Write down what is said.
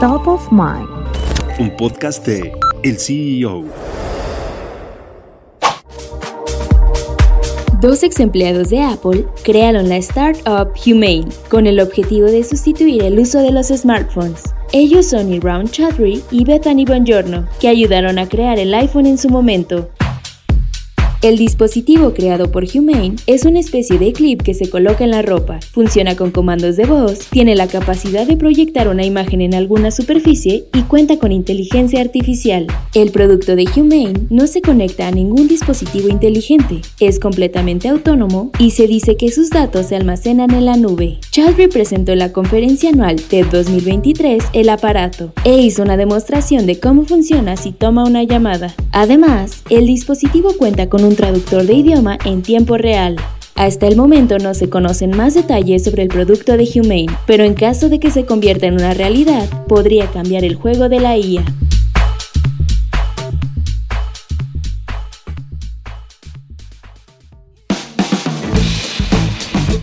Top of Mind. Un podcast de El CEO. Dos ex empleados de Apple crearon la startup Humane con el objetivo de sustituir el uso de los smartphones. Ellos son Iran Chaudhry y Bethany Bongiorno, que ayudaron a crear el iPhone en su momento. El dispositivo creado por Humane es una especie de clip que se coloca en la ropa, funciona con comandos de voz, tiene la capacidad de proyectar una imagen en alguna superficie y cuenta con inteligencia artificial. El producto de Humane no se conecta a ningún dispositivo inteligente, es completamente autónomo y se dice que sus datos se almacenan en la nube. Chadri presentó en la conferencia anual TED 2023 el aparato e hizo una demostración de cómo funciona si toma una llamada. Además, el dispositivo cuenta con un traductor de idioma en tiempo real. Hasta el momento no se conocen más detalles sobre el producto de Humane, pero en caso de que se convierta en una realidad, podría cambiar el juego de la IA.